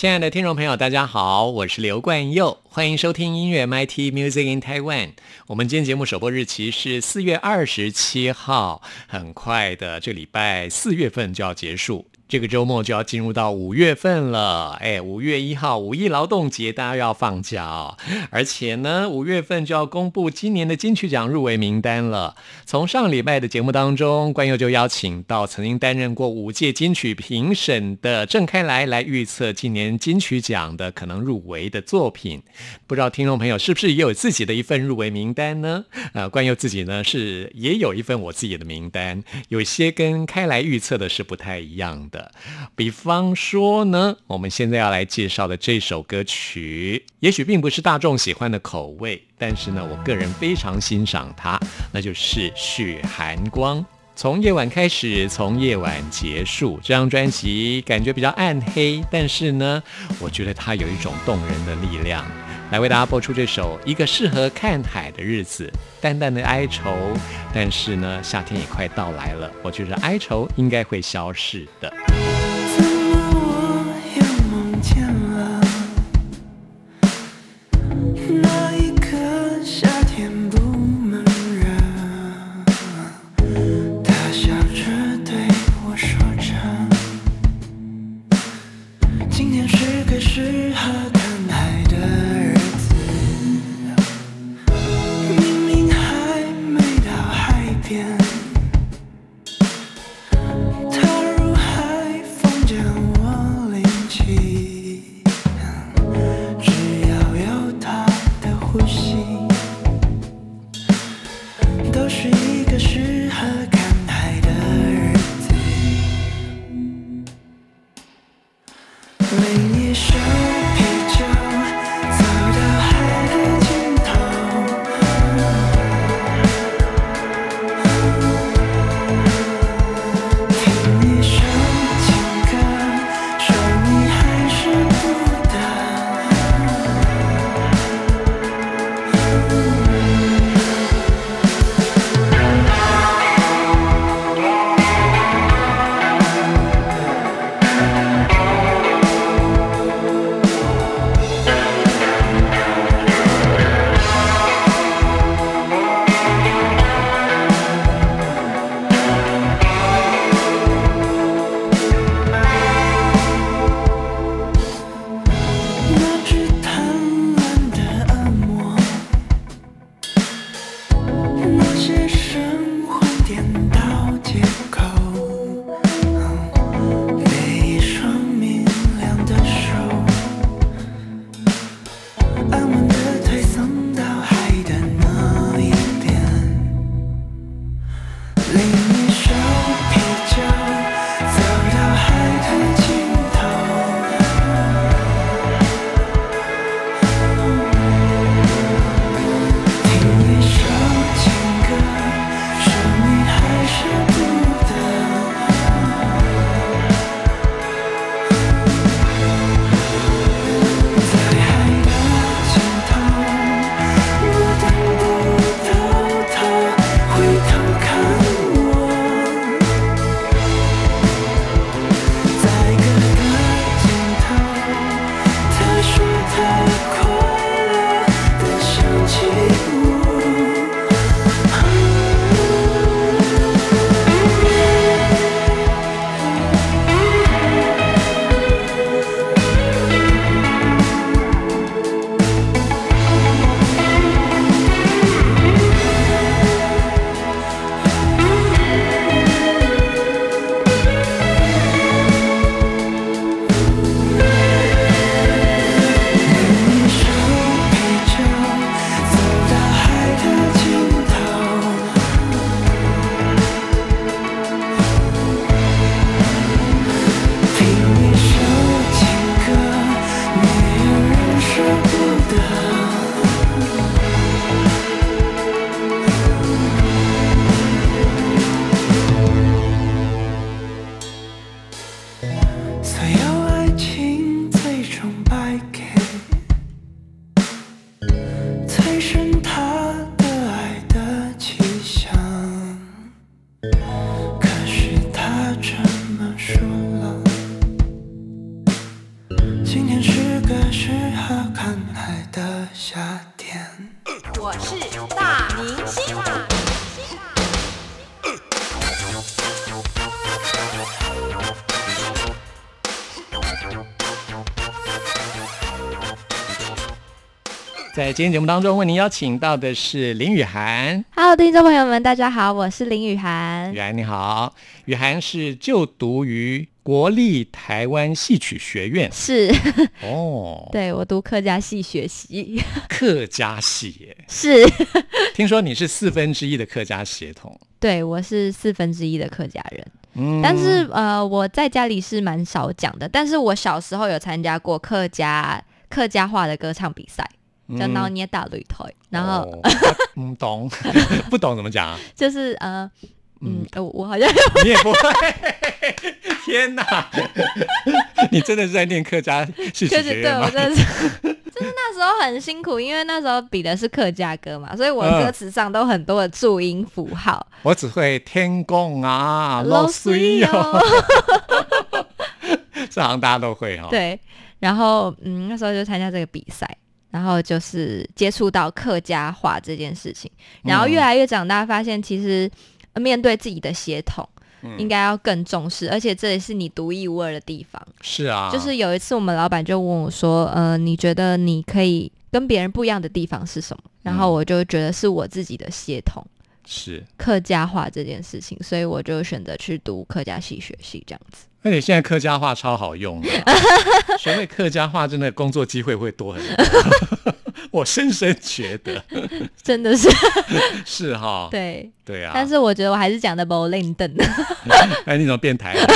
亲爱的听众朋友，大家好，我是刘冠佑，欢迎收听音乐 MIT Music in Taiwan。我们今天节目首播日期是四月二十七号，很快的，这礼拜四月份就要结束。这个周末就要进入到五月份了，哎，五月一号五一劳动节，大家要放假哦。而且呢，五月份就要公布今年的金曲奖入围名单了。从上礼拜的节目当中，关佑就邀请到曾经担任过五届金曲评审的郑开来来预测今年金曲奖的可能入围的作品。不知道听众朋友是不是也有自己的一份入围名单呢？呃，关佑自己呢是也有一份我自己的名单，有些跟开来预测的是不太一样的。比方说呢，我们现在要来介绍的这首歌曲，也许并不是大众喜欢的口味，但是呢，我个人非常欣赏它，那就是《雪寒光》。从夜晚开始，从夜晚结束，这张专辑感觉比较暗黑，但是呢，我觉得它有一种动人的力量。来为大家播出这首《一个适合看海的日子》，淡淡的哀愁，但是呢，夏天也快到来了，我觉得哀愁应该会消逝的。的在今天节目当中，为您邀请到的是林雨涵。Hello，听众朋友们，大家好，我是林雨涵。雨。涵你好，雨涵是就读于国立台湾戏曲学院。是，哦，对我读客家戏学习，客家戏。是，听说你是四分之一的客家血统，对我是四分之一的客家人，嗯。但是呃，我在家里是蛮少讲的，但是我小时候有参加过客家客家话的歌唱比赛，叫嗯《闹捏大擂台》，然后哦嗯 懂，不懂怎么讲啊？就是呃。嗯，呃我我好像 你也不会，天哪！你真的是在念客家戏曲就是对学院吗？我真的是，就是那时候很辛苦，因为那时候比的是客家歌嘛，所以我嗯歌词上都很多的注音符号。我只会天公啊，老老水水哦，哦这好像大家都会哈、哦。，对，然后嗯，那时候就参加这个比赛，然后就是接触到客家话这件事情，然后越来越长大，发现其实呃面对自己的血统。应该要更重视，而且这也是你独一无二的地方。是啊，就是有一次，我们老板就问我说：“呃，你觉得你可以跟别人不一样的地方是什么？”然后我就觉得是我自己的血统，是。客家话这件事情，所以我就选择去读客家戏学系这样子。而且现在客家话超好用的，学会客家话真的工作机会会多很多。我深深觉得真的是是哈，对，对啊。但是我觉得我还是讲的不灵登。哎，你怎么变台了？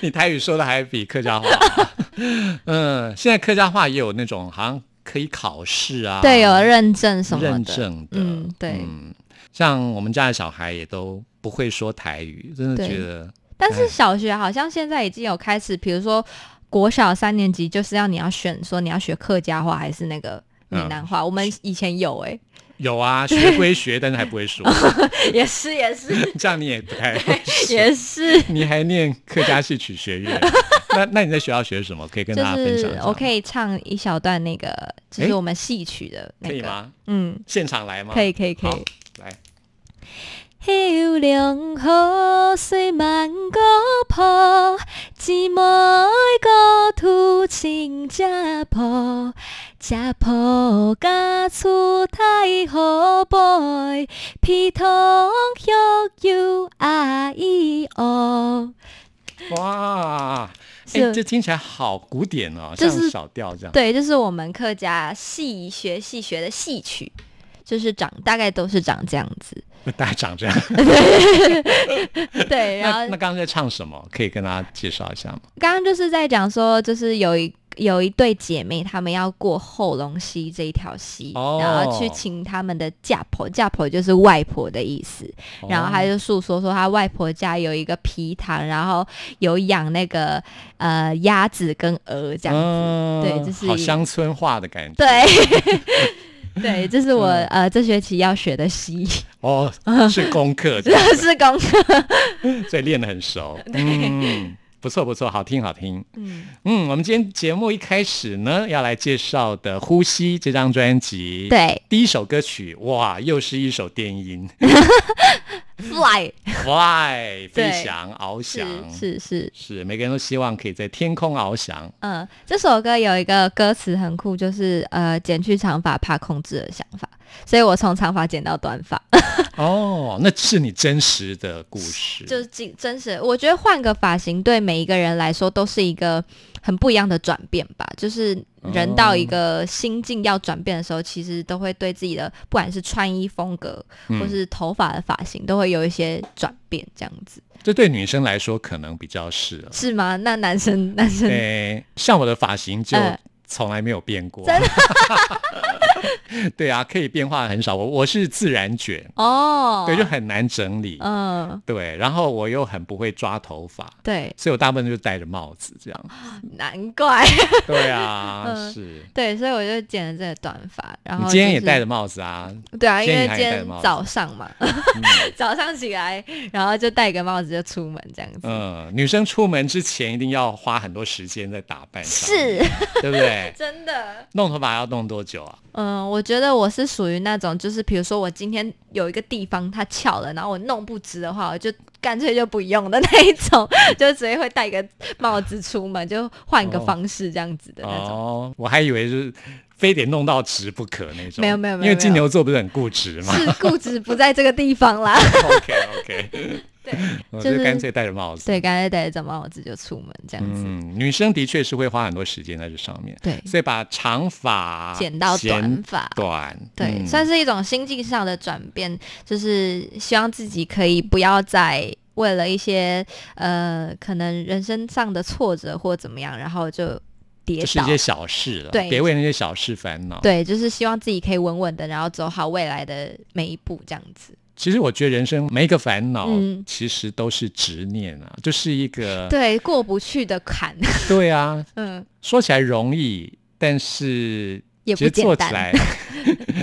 你台语说的还比客家话好。嗯，现在客家话也有那种好像可以考试啊，对，有认证什么的，认证的。嗯，对。嗯，像我们家的小孩也都不会说台语，真的对觉得但是小学好像现在已经有开始，比如说国小三年级就是要你要选说你要学客家话还是那个闽南话。我们以前有哎、有啊，学归学，但是还不会说，也 是也是。这样你也不太也是，你还念客家戏曲学院，那那你在学校学什么？可以跟大家分享一下。是我可以唱一小段那个，就是我们戏曲的那个，可以吗？嗯，现场来吗？可以可以可以。来，秋凉雨水漫过坡，姊妹个土情家婆，家婆家厝太好背，皮通悠悠阿姨哦。哇，哎，是这听起来好古典哦，像就是小调这样。对，这是我们客家戏学戏学的戏曲，就是长大概都是长这样子。大家长这样。对，然后那刚刚在唱什么？可以跟大家介绍一下吗？刚刚就是在讲说，就是有一有一对姐妹，她们要过后龙溪这一条溪，哦然后去请他们的嫁婆，嫁婆就是外婆的意思。然后她就诉说说，她外婆家有一个皮塘，然后有养那个呃鸭子跟鹅这样子。嗯对就是好乡村化的感觉。对。对，这是我、嗯呃这学期要学的戏，哦，是功课这是功课。所以练得很熟。嗯，不错不错，好听好听。嗯，嗯，我们今天节目一开始呢，要来介绍的《呼吸》这张专辑。，对。第一首歌曲，哇，又是一首电音，fly，Fly，飞翔、翱是翔，是是，是，每个人都希望可以在天空翱翔。嗯，这首歌有一个歌词很酷，就是呃，剪去长发怕控制的想法，所以我从长发剪到短发，哦，那是你真实的故事，就是真真实。我觉得换个发型对每一个人来说都是一个很不一样的转变吧。就是人到一个心境要转变的时候，其实都会对自己的不管是穿衣风格嗯或是头发的发型，都会有一些转变，这样子这对女生来说可能比较是了。是吗？那男生男生诶，像我的发型就嗯从来没有变过。真的 对啊，可以变化很少。我我是自然卷，哦，对，就很难整理。嗯，对，然后我又很不会抓头发，对，所以我大部分就戴着帽子这样。难怪。对啊，嗯是。对，所以我就剪了这个短发，然后、你今天也戴着帽子啊？对啊，因为今天早上嘛，早上起来，然后就戴个帽子就出门这样子。嗯，女生出门之前一定要花很多时间在打扮上，是，对不对？对？真的。弄头发要弄多久啊？嗯，我觉得我是属于那种，就是比如说我今天有一个地方它翘了，然后我弄不直的话，我就干脆就不用的那一种，就直接会戴个帽子出门，就换一个方式这样子的那种。哦，我还以为是非得弄到直不可那种。没有没有没有因为金牛座不是很固执吗是固执不在这个地方啦。OK OK，对 我就就是干脆戴着帽子。对，干脆戴着帽子就出门这样子。嗯，女生的确是会花很多时间在这上面，对所以把长发剪到短发短，对，嗯算是一种心境上的转变，就是希望自己可以不要再为了一些呃可能人生上的挫折或怎么样，然后就跌是一。些小事了，对别为那些小事烦恼。，对，就是希望自己可以稳稳的，然后走好未来的每一步，这样子。其实我觉得人生每一个烦恼，嗯其实都是执念啊，就是一个对，过不去的坎，对啊，嗯，说起来容易，但是也不简单。做起来，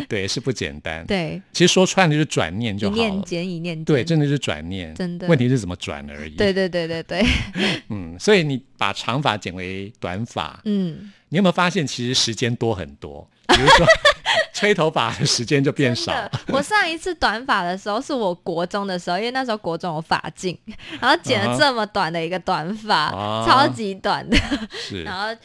对，是不简单。对，其实说穿了就是转念就好了。念间一念间。对，真的是转念，真的问题是怎么转而已。对，对对对对，嗯，所以你把长发剪为短发，嗯，你有没有发现其实时间多很多？比如说吹头发的时间就变少我上一次短发的时候是我国中的时候，因为那时候国中有发镜，然后剪了这么短的一个短发，啊超级短的，是 然后。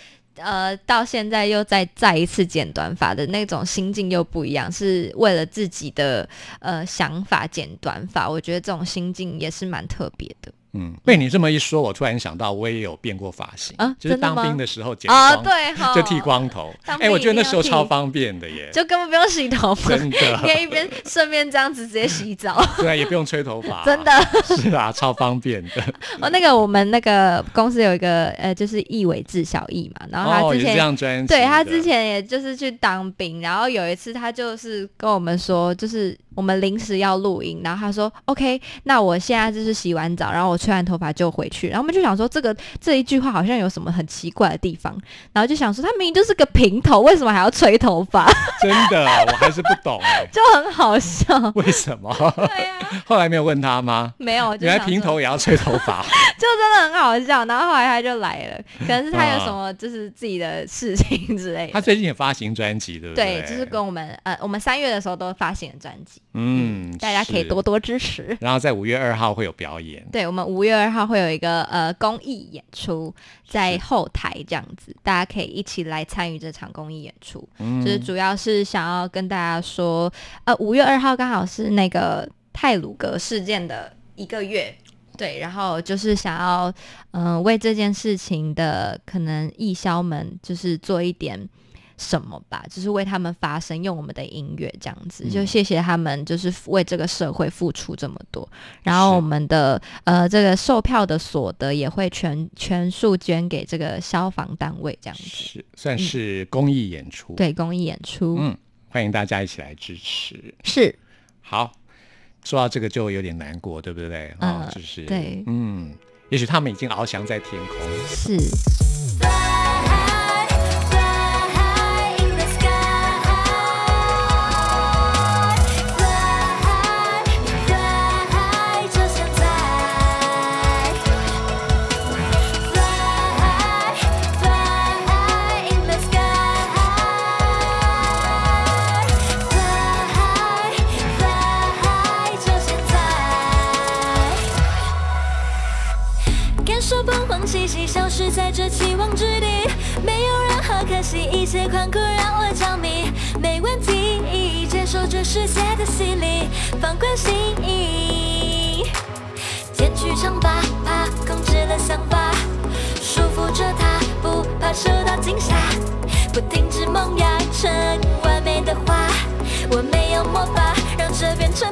呃，到现在又再再一次剪短发的那种心境又不一样，是为了自己的呃想法剪短发，我觉得这种心境也是蛮特别的。嗯，被你这么一说，我突然想到，我也有变过发型，啊就是当兵的时候剪哦，光，对哈，就剃光头。哎、我觉得那时候超方便的耶，就根本不用洗头发，真的。可，以一边 顺便这样子直接洗澡，对啊，也不用吹头发，真的。是啊，超方便的。哦，那个我们那个公司有一个呃，就是易伟志小易嘛，然后他之前、对他之前也就是去当兵，然后有一次他就是跟我们说，就是我们临时要录音，然后他说 OK，那我现在就是洗完澡，然后我吹完头发就回去，然后我们就想说这个这一句话好像有什么很奇怪的地方，然后就想说他明明就是个平头，为什么还要吹头发，真的，我还是不懂哎，就很好笑。为什么？对呀、后来没有问他吗？没有，就原来平头也要吹头发，就真的很好笑。然后后来他就来了，可能是他有啊什么就是自己的事情之类的。他最近也发行专辑，对不对，对，就是跟我们呃，我们三月的时候都发行了专辑，嗯，大家可以多。多支持。然后在五月二号会有表演，对，我们五月二号会有一个呃公益演出，在是后台这样子，大家可以一起来参与这场公益演出。嗯就是主要是想要跟大家说，呃，五月二号刚好是那个泰鲁格事件的一个月。对，然后就是想要，嗯、为这件事情的可能义消们，就是做一点什么吧，就是为他们发声，用我们的音乐这样子，嗯。就谢谢他们，就是为这个社会付出这么多。然后我们的呃这个售票的所得也会全全数捐给这个消防单位这样子，是算是公益演出，，对公益演出、嗯，欢迎大家一起来支持。是。好，说到这个就有点难过，对不对？哦，嗯就是对。嗯，也许他们已经翱翔在天空，是些，宽阔让我着迷，没问题，接受这世界的洗礼，放宽心意，剪去长发，怕控制了想法，束缚着它，不怕受到惊吓，不停止萌芽成完美的花，我没有魔法，让这变成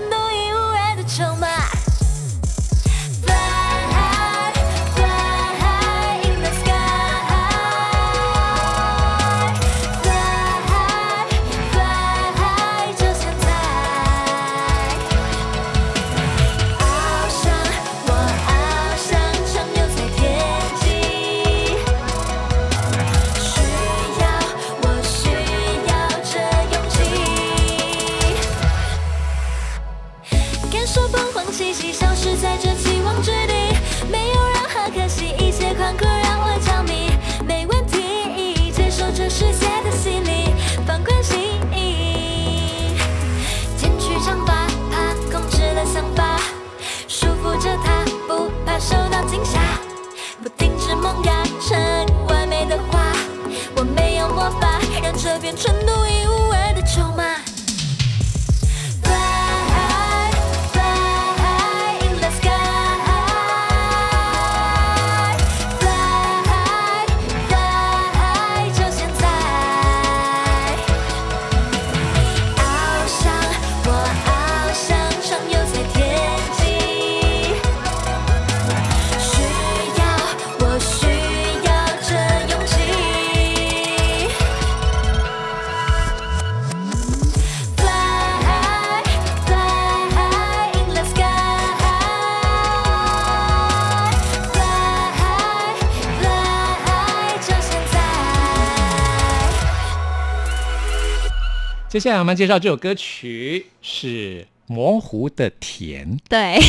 接下来我们介绍这首歌曲是《模糊的甜》。对，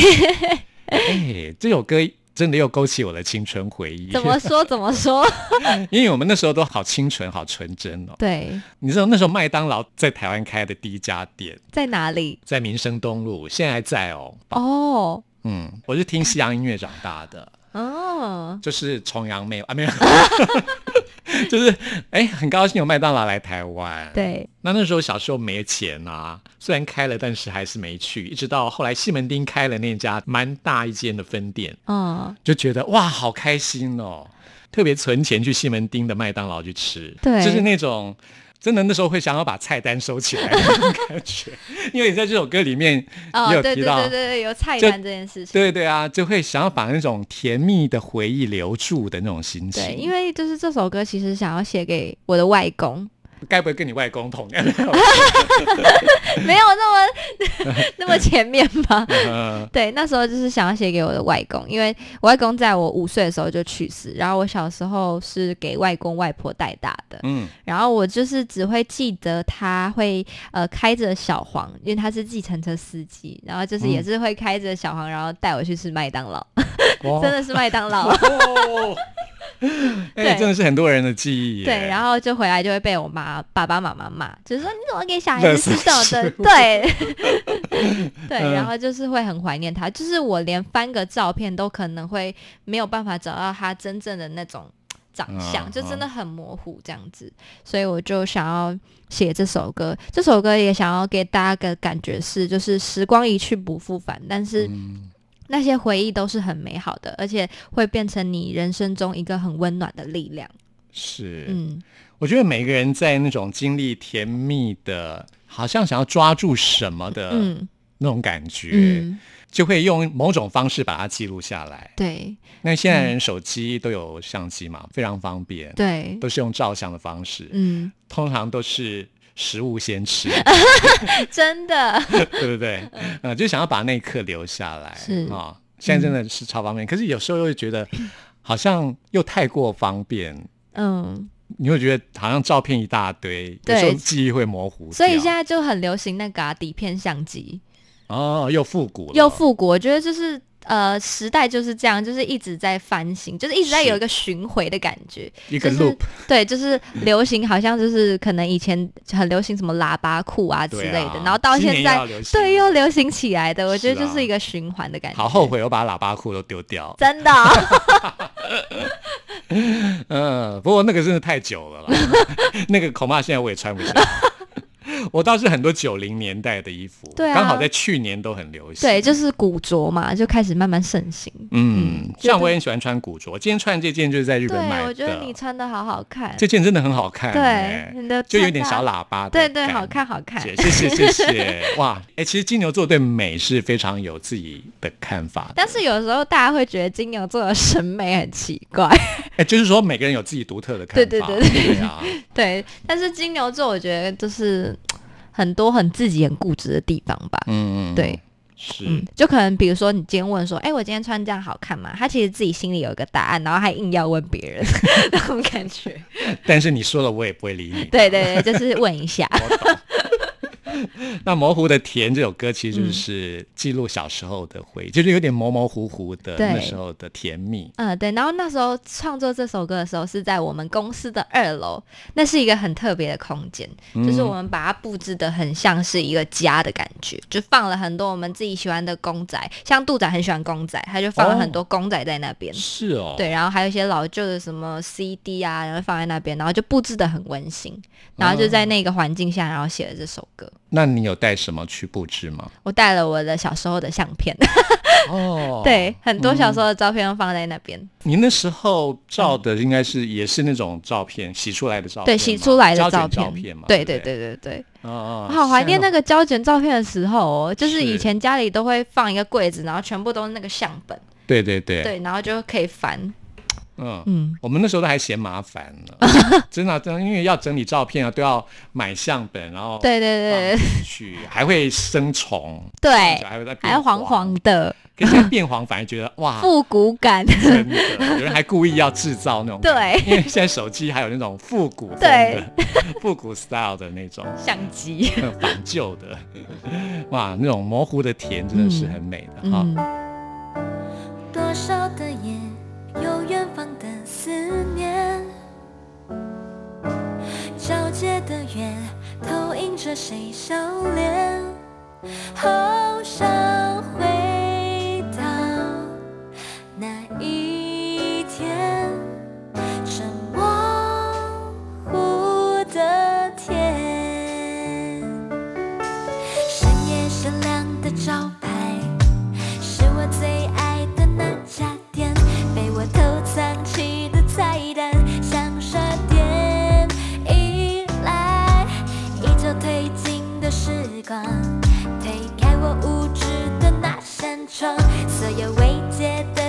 哎，这首歌真的又勾起我的青春回忆。怎么说怎么说？因为我们那时候都好清纯、好纯真哦。对，你知道那时候麦当劳在台湾开的第一家店在哪里？在民生东路，现在还在哦。哦嗯，我是听西洋音乐长大的，哦，就是崇洋媚啊，没有，就是哎，很高兴有麦当劳来台湾。对，那那时候小时候没钱啊，虽然开了，但是还是没去。一直到后来西门町开了那家蛮大一间的分店，嗯，就觉得哇，好开心哦！特别存钱去西门町的麦当劳去吃，对就是那种真的那时候会想要把菜单收起来的那种感觉，因为你在这首歌里面也有提到，对对对，有菜单这件事情。对对啊，就会想要把那种甜蜜的回忆留住的那种心情。对，因为就是这首歌其实想要写给我的外公，该不会跟你外公同样？没有那么 那么前面吧？嗯对，那时候就是想要写给我的外公，因为我外公在我五岁的时候就去世，然后我小时候是给外公外婆带大的，嗯，然后我就是只会记得他会呃开着小黄，因为他是计程车司机，然后就是也是会开着小黄，然后带我去吃麦当劳，真的是麦当劳。哦，哎，对真的是很多人的记忆。对，然后就回来就会被我妈爸爸妈妈骂，就是说你怎么给小孩子吃这种的？对，对，嗯然后就是会很怀念他，就是我连翻个照片都可能会没有办法找到他真正的那种长相，嗯就真的很模糊这样子，所以我就想要写这首歌。这首歌也想要给大家个感觉是，就是时光一去不复返，但是。嗯那些回忆都是很美好的，而且会变成你人生中一个很温暖的力量。是，嗯，我觉得每个人在那种经历甜蜜的，好像想要抓住什么的嗯。那种感觉，嗯，就会用某种方式把它记录下来。对。那现在人手机都有相机嘛，非常方便，对，都是用照相的方式，嗯，通常都是食物先吃，真的，对不对？呃，就想要把那一刻留下来，是。啊、现在真的是超方便，可是有时候又会觉得好像又太过方便，嗯，你会觉得好像照片一大堆，有时候记忆会模糊，所以现在就很流行那个、啊、底片相机，哦又复古了，又复古，我觉得就是。呃，时代就是这样，就是一直在翻新，就是一直在有一个巡回的感觉。一个就是 loop，对，就是流行，好像就是可能以前很流行什么喇叭裤啊之对类的，啊然后到现在对又流行起来的，我觉得就是一个循环的感觉。好后，悔我把喇叭裤都丢掉，真的。嗯，不过那个真的太久了啦，那个恐怕现在我也穿不下。我倒是很多九零年代的衣服，对啊刚好在去年都很流行。对，就是古着嘛，就开始慢慢盛行。嗯，像我也很喜欢穿古着，今天穿的这件就是在日本买，的。我觉得你穿的好好看。这件真的很好看、对欸，，你的就有点小喇叭的对对，好看好看。谢谢谢谢谢，哇，哎、其实金牛座对美是非常有自己的看法的，但是有时候大家会觉得金牛座的审美很奇怪，哎、就是说每个人有自己独特的看法，对对对对对啊，对。但是金牛座我觉得就是很多很自己很固执的地方吧。嗯嗯，对，是，嗯，就可能比如说你今天问说，哎、我今天穿这样好看吗？他其实自己心里有一个答案，然后还硬要问别人，那种感觉。但是你说了我也不会理你。对对对，就是问一下。那《模糊的甜》这首歌其实嗯就是记录小时候的回忆，就是有点模模糊糊的那时候的甜蜜。嗯，对。然后那时候创作这首歌的时候是在我们公司的二楼，那是一个很特别的空间，就是我们把它布置的很像是一个家的感觉，就放了很多我们自己喜欢的公仔，像杜仔很喜欢公仔，他就放了很多公仔在那边。是哦，对，然后还有一些老旧的什么 CD 啊，然后放在那边，然后就布置的很温馨，然后就在那个环境下，然后写了这首歌。那你有带什么去布置吗？我带了我的小时候的相片，哦，对，很多小时候的照片都放在那边。你那时候照的应该是也是那种照片，洗出来的照片吗，对，洗出来的照片，照片嘛，对对对？对对哦我好怀念那个，个胶卷照片的时候哦，就是是以前家里都会放一个柜子，然后全部都是那个相本，对对对，对，然后就可以翻，嗯。嗯，我们那时候都还嫌麻烦呢，真的真的，因为要整理照片啊，都要买相本，然后对对对去，还会生虫，对，还会在变还黄黄的。可是现在变黄，反而觉得哇，复古感，真的，有人还故意要制造那种，对。因为现在手机还有那种复古风对。的、复古 style 的那种。相机。仿旧的，哇，那种模糊的甜真的是很美的哈。嗯，多少的夜，有远方的思念，皎洁的月，投影着谁笑脸，好想回光，推开我无知的那扇窗，所有未解的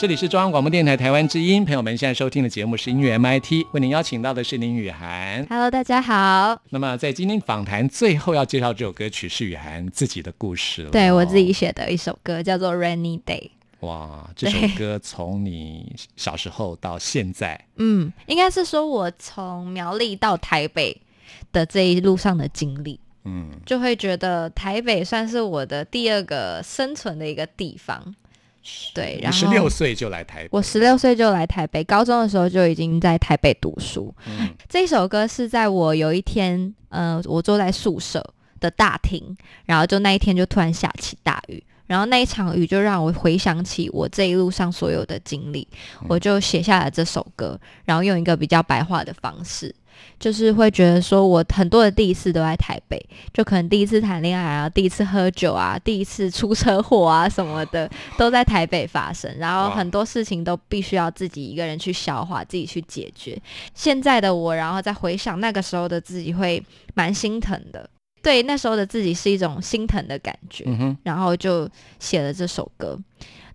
这里是中央广播电台台湾之音，朋友们现在收听的节目是音乐 MIT，为您邀请到的是林雨涵。Hello，大家好。那么在今天访谈最后要介绍这首歌曲是雨涵自己的故事了。对我自己写的一首歌叫做《Rainy Day》。哇，这首歌从你小时候到现在，嗯，应该是说我从苗栗到台北的这一路上的经历，嗯，就会觉得台北算是我的第二个生存的一个地方。对，你然后十六岁就来台北，我十六岁就来台北，高中的时候就已经在台北读书。嗯这首歌是在我有一天，呃，我坐在宿舍的大厅，然后就那一天就突然下起大雨，然后那一场雨就让我回想起我这一路上所有的经历，我就写下了这首歌，然后用一个比较白话的方式。就是会觉得说，我很多的第一次都在台北，就可能第一次谈恋爱啊，第一次喝酒啊，第一次出车祸啊什么的，都在台北发生。然后很多事情都必须要自己一个人去消化，自己去解决。现在的我，然后再回想那个时候的自己，会蛮心疼的。对，那时候的自己是一种心疼的感觉。嗯哼，然后就写了这首歌。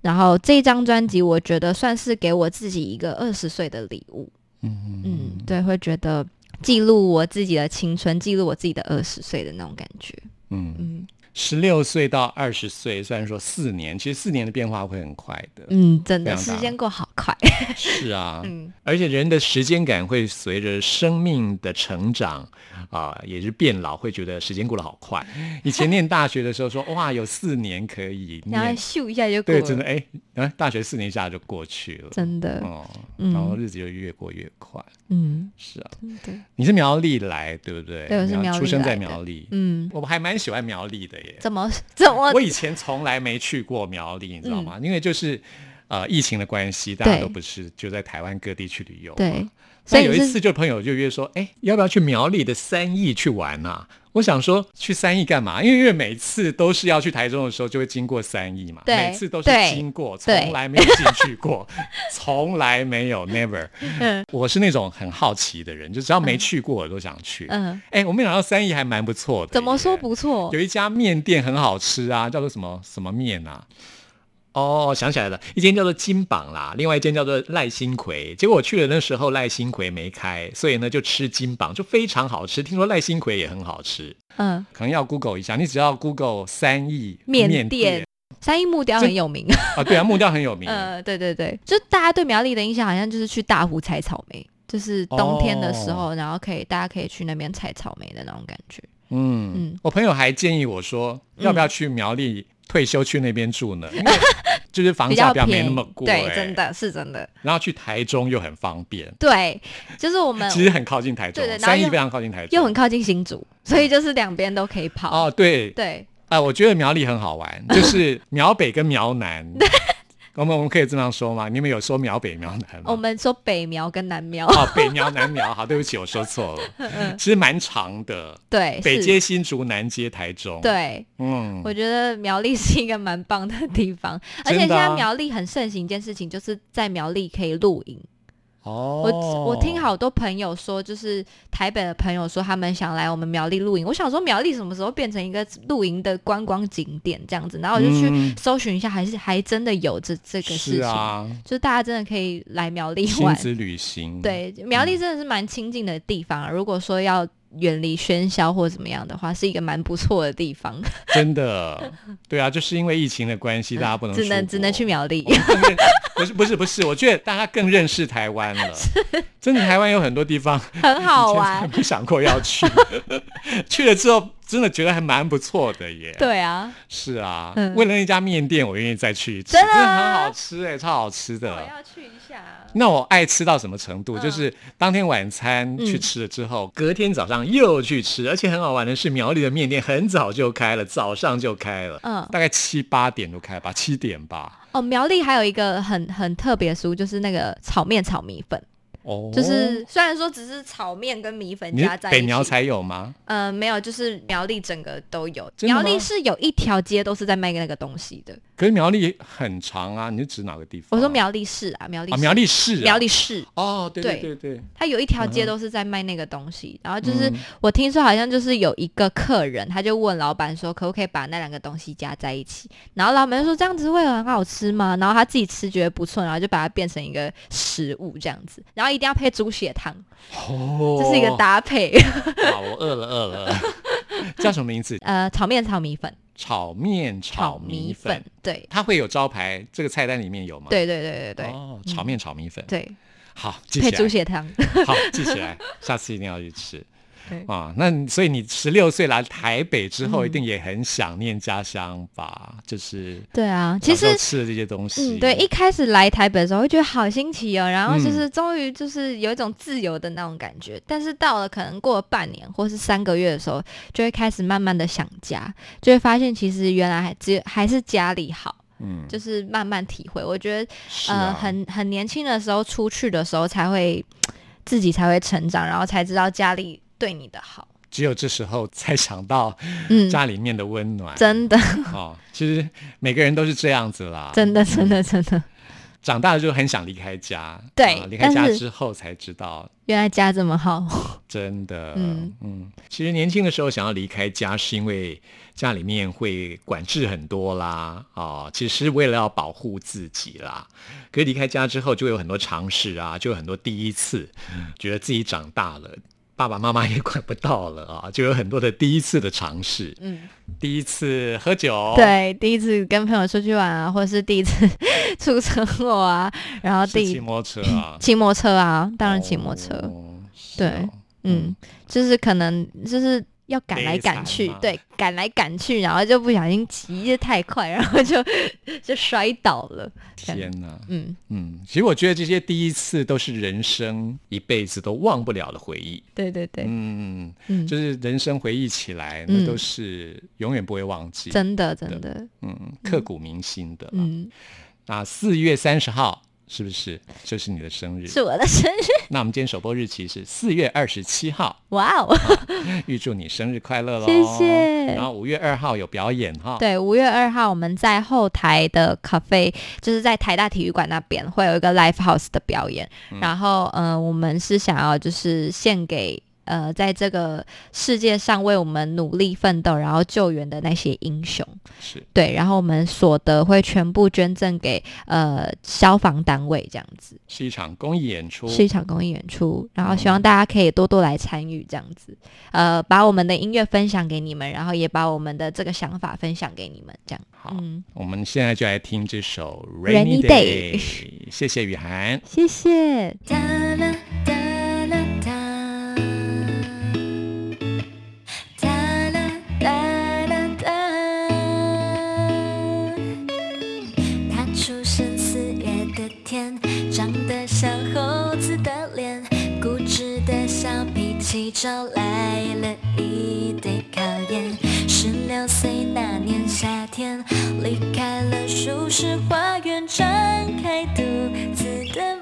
然后这张专辑，我觉得算是给我自己一个二十岁的礼物。嗯嗯，对，会觉得记录我自己的青春，记录我自己的二十岁的那种感觉。嗯，嗯十六岁到二十岁，虽然说四年，其实四年的变化会很快的。嗯，真的时间过好快。是啊，嗯而且人的时间感会随着生命的成长啊、也是变老，会觉得时间过得好快。以前念大学的时候说，哇，有四年可以然后念，咻一下就过对，了，真的哎，啊，大学四年一下就过去了，真的，哦，嗯然后日子就越过越快。嗯，是啊，对，你是苗栗来，对不对？对我是苗栗出生在苗栗。嗯，我还蛮喜欢苗栗的耶。怎么 怎么我以前从来没去过苗栗，你知道吗？因为就是呃疫情的关系，大家都不是就在台湾各地去旅游嘛。对，所以有一次就朋友就约说，哎，要不要去苗栗的三义去玩呐、我想说去三义干嘛？因为因为每次都是要去台中的时候，就会经过三义嘛，每次都是对经过，对从来没有进去过，从来没有，never。嗯我是那种很好奇的人，就只要没去过我都想去。嗯，哎，我没想到三义还蛮不错的。怎么说？不错有？一家面店很好吃啊，叫做什么什么面啊？哦，想起来了，一间叫做金榜啦，另外一间叫做赖新葵。结果我去了那时候赖新葵没开，所以呢就吃金榜，就非常好吃。听说赖新葵也很好吃，嗯，可能要 Google 一下。你只要 Google 三义面店店三义木雕很有名。啊，对啊，木雕很有名。呃，对对对，就大家对苗栗的印象好像就是去大湖采草莓，就是冬天的时候，然后可以大家可以去那边采草莓的那种感觉。嗯嗯我朋友还建议我说，要不要去苗栗退休去那边住呢？因为就是房价比较没那么贵、对，真。的是真的，然后去台中又很方便。对，就是我们其实很靠近台中，对对三义非常靠近台中，又很靠近新竹，所以就是两边都可以跑。哦，对，对，啊、我觉得苗栗很好玩，就是 苗北跟苗南，我们我们可以这样说吗？你们有说苗北苗南吗？我们说北苗跟南苗，哦，北苗南苗，好，对不起，我说错了，其实蛮长的，对，北接新竹，南接台中，，对，嗯，我觉得苗栗是一个蛮棒的地方，而且现在苗栗很盛行一件事情，就是在苗栗可以露营。哦，我我听好多朋友说，就是台北的朋友说他们想来我们苗栗露营。我想说苗栗什么时候变成一个露营的观光景点这样子，然后我就去嗯搜寻一下，还是还真的有这这个事是情，啊，就是大家真的可以来苗栗玩。亲子旅行，，对，苗栗真的是蛮亲近的地方啊。如果说要远离喧嚣或怎么样的话，是一个蛮不错的地方。真的，对啊，就是因为疫情的关系，大家不能只能只能去苗栗 不是不是不是，我觉得大家更认识台湾了。真的，台湾有很多地方很好玩。没想过要去，去了之后真的觉得还蛮不错的耶。，对啊，是啊，嗯为了那家面店，我愿意再去一次，真的很啊好吃哎，超好吃的。我要去一下。那我爱吃到什么程度？嗯就是当天晚餐去吃了之后，隔天早上又去吃，而且很好玩的是，苗栗的面店很早就开了，早上就开了，嗯大概七八点就开吧，七点吧。哦，苗栗还有一个很很特别的食物，就是那个炒面炒米粉，哦，就是虽然说只是炒面跟米粉加在一起，北苗才有吗？呃没有，就是苗栗整个都有。苗栗是有一条街都是在卖那个东西的。可是苗栗很长啊，你是指哪个地方？我说苗栗市啊，苗栗啊，苗栗市、啊，苗栗市，哦，对对对对对，它有一条街都是在卖那个东西。然后就是嗯我听说好像就是有一个客人，他就问老板说可不可以把那两个东西加在一起，然后老板就说这样子会很好吃吗？然后他自己吃觉得不错，然后就把它变成一个食物这样子，然后一定要配猪血汤，哦，这是一个搭配。好，我饿了饿了，叫什么名字？呃，炒面炒米粉，炒面炒米粉，对。它会有招牌，这个菜单里面有吗？对对对对对、哦，炒面炒米粉，对，好，记配起来，猪血汤。好，记起来，下次一定要去吃。对。啊，那所以你十六岁来台北之后，嗯。一定也很想念家乡吧？就是对啊，其实吃的这些东西，嗯，对，一开始来台北的时候会觉得好新奇哦，然后就嗯。是终于就是有一种自由的那种感觉，但是到了可能过了半年或是三个月的时候，就会开始慢慢的想家，就会发现其实原来还只有还是家里好，嗯，就是慢慢体会。我觉得是呃，啊，很很年轻的时候出去的时候才会自己才会成长，然后才知道家里对你的好。只有这时候才想到嗯，家里面的温暖。真的，哦，其实每个人都是这样子啦。真的，真的，真的，长大了就很想离开家，对啊离开家之后才知道，原来家这么好，真的，嗯嗯其实年轻的时候想要离开家，是因为家里面会管制很多啦，哦，其实是为了要保护自己啦。可是离开家之后，就有很多尝试啊，就有很多第一次，觉得自己长大了。爸爸妈妈也管不到了啊，就有很多的第一次的尝试。嗯，第一次喝酒，，对，第一次跟朋友出去玩啊，或者是第一次出车祸啊，然后第一骑摩托车啊，骑摩托车啊，当然骑摩托车，哦对哦嗯，就是可能就是要赶来赶去对，赶来赶去，然后就不小心骑得太快，然后就就摔倒了。天哪，嗯，嗯，其实我觉得这些第一次都是人生一辈子都忘不了的回忆。对对对，嗯，嗯，就是人生回忆起来，嗯那都是永远不会忘记，真的真的，嗯，刻骨铭心的。嗯，那四月三十号是不是这是你的生日？是我的生日，那我们今天首播日期是四月二十七号，哇哦！预祝你生日快乐喽！谢谢然后五月二号有表演哈，对，五月二号我们在后台的 cafe，就是在台大体育馆那边会有一个 live house 的表演，然后呃，我们是想要就是献给。呃，在这个世界上为我们努力奋斗，然后救援的那些英雄，是。对，然后我们所得会全部捐赠给呃消防单位，这样子是一场公益演出，是一场公益演出，然后希望大家可以多多来参与，这样子，呃，把我们的音乐分享给你们，然后也把我们的这个想法分享给你们，这样，好嗯，我们现在就来听这首 Rainy Day Day，谢谢雨涵。谢谢。哒啦哒啦，哒你招来了一堆考验。十六岁那年夏天，离开了舒适花园，展开独自的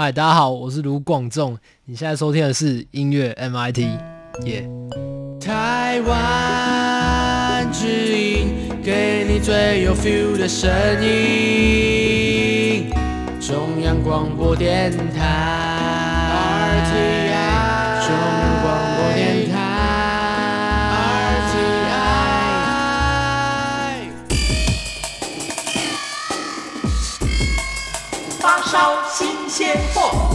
嗨，大家好，我是卢广仲。你现在收听的是音乐 MIT，耶、台湾之音，给你最有 feel 的声音。中央广播电台新鲜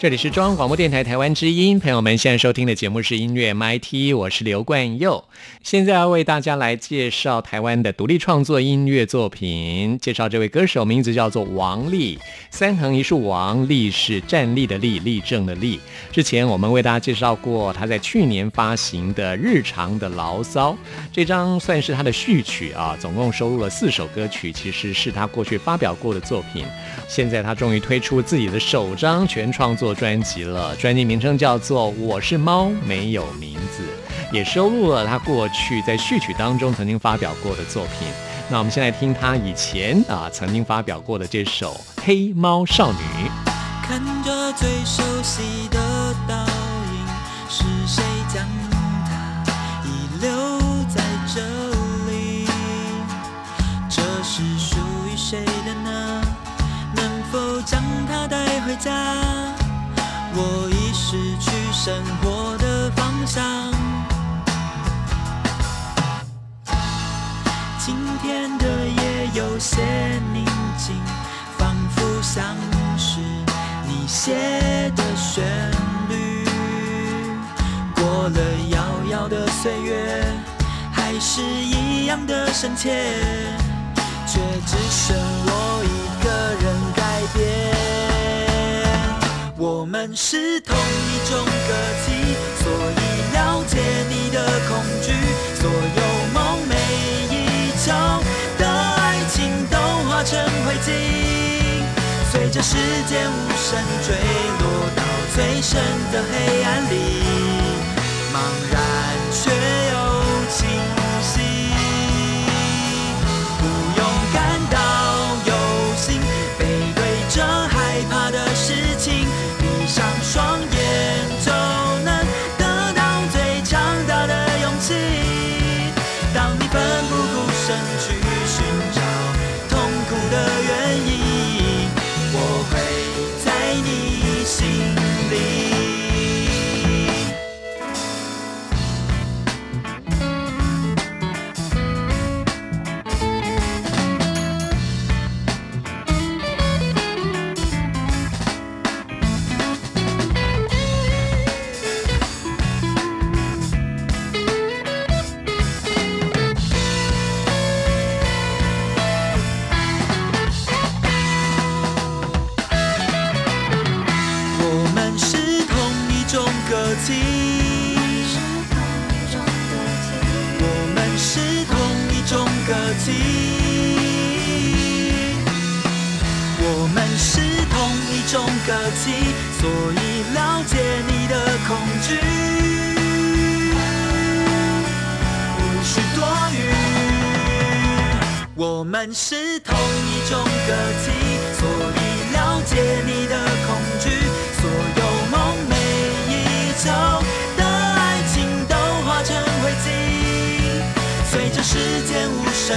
这里是中央广播电台台湾之音，朋友们现在收听的节目是音乐 MIT，我是刘冠佑。现在要为大家来介绍台湾的独立创作音乐作品。介绍这位歌手，名字叫做王力，三横一竖王，力是站立的立，立正的立。之前我们为大家介绍过他在去年发行的《日常的牢骚》这张，算是他的序曲啊，总共收录了四首歌曲，其实是他过去发表过的作品。现在他终于推出自己的首张全创作专辑了，专辑名称叫做《我是猫没有名字》，也收录了他过去在序曲当中曾经发表过的作品。那我们先来听他以前啊曾经发表过的这首《黑猫少女》。看着最熟悉的倒影，是谁将它遗留在这里？这是属于谁的呢？能否将它带回家？我已失去生活的方向。今天的夜有些宁静，仿佛像是你写的旋律。过了遥遥的岁月，还是一样的深切，却只剩们是同一种个体，所以了解你的恐惧，所有梦寐以求的爱情都化成灰烬，随着时间无声坠落到最深的黑暗里，茫然却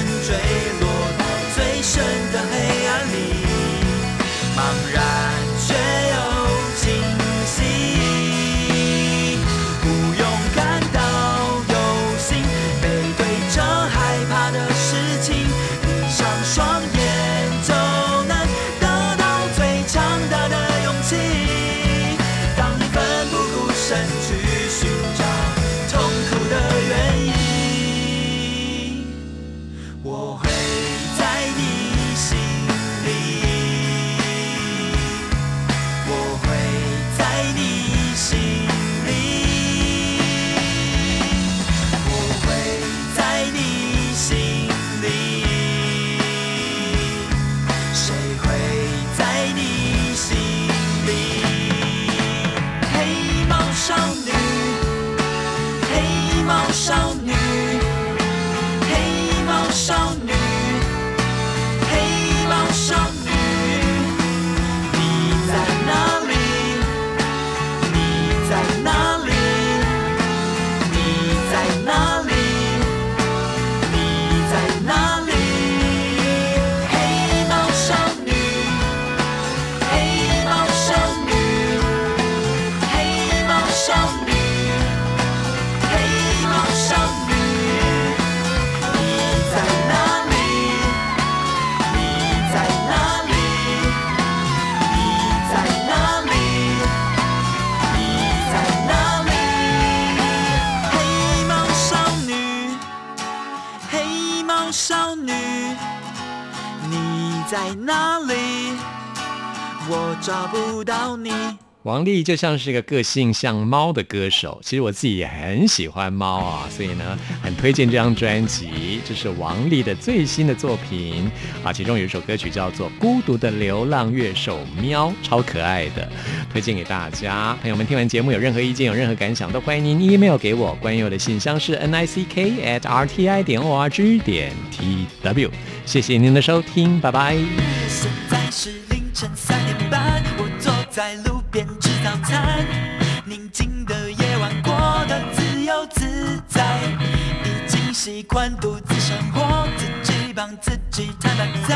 坠落到最深的找不到你。王力就像是一个个性像猫的歌手，其实我自己也很喜欢猫啊，所以呢，很推荐这张专辑。这是王力的最新的作品啊，其中有一首歌曲叫做《孤独的流浪乐手喵》，超可爱的，推荐给大家。朋友们听完节目有任何意见、有任何感想，都欢迎您 email 给我。关于我的信箱是 n i c k at r t i 点 o r g 点 t w。谢谢您的收听，拜拜。现在是凌晨三点半，在路边吃早餐。宁静的夜晚过得自由自在，已经习惯独自生活，自己帮自己弹伴奏。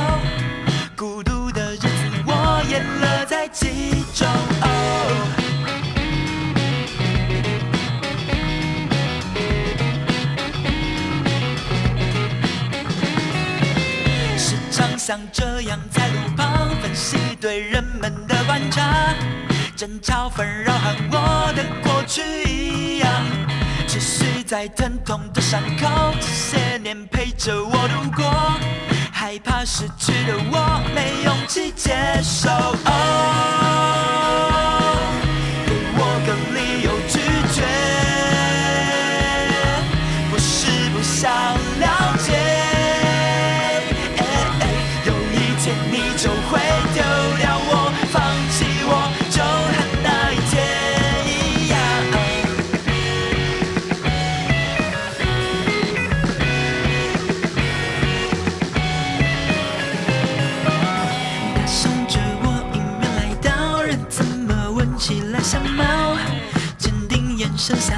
孤独的日子我也乐在其中。哦时常像这样在路旁分析对人们的观察，争吵纷扰和我的过去一样，持续在疼痛的伤口，这些年陪着我度过，害怕失去的我没勇气接受。哦，剩下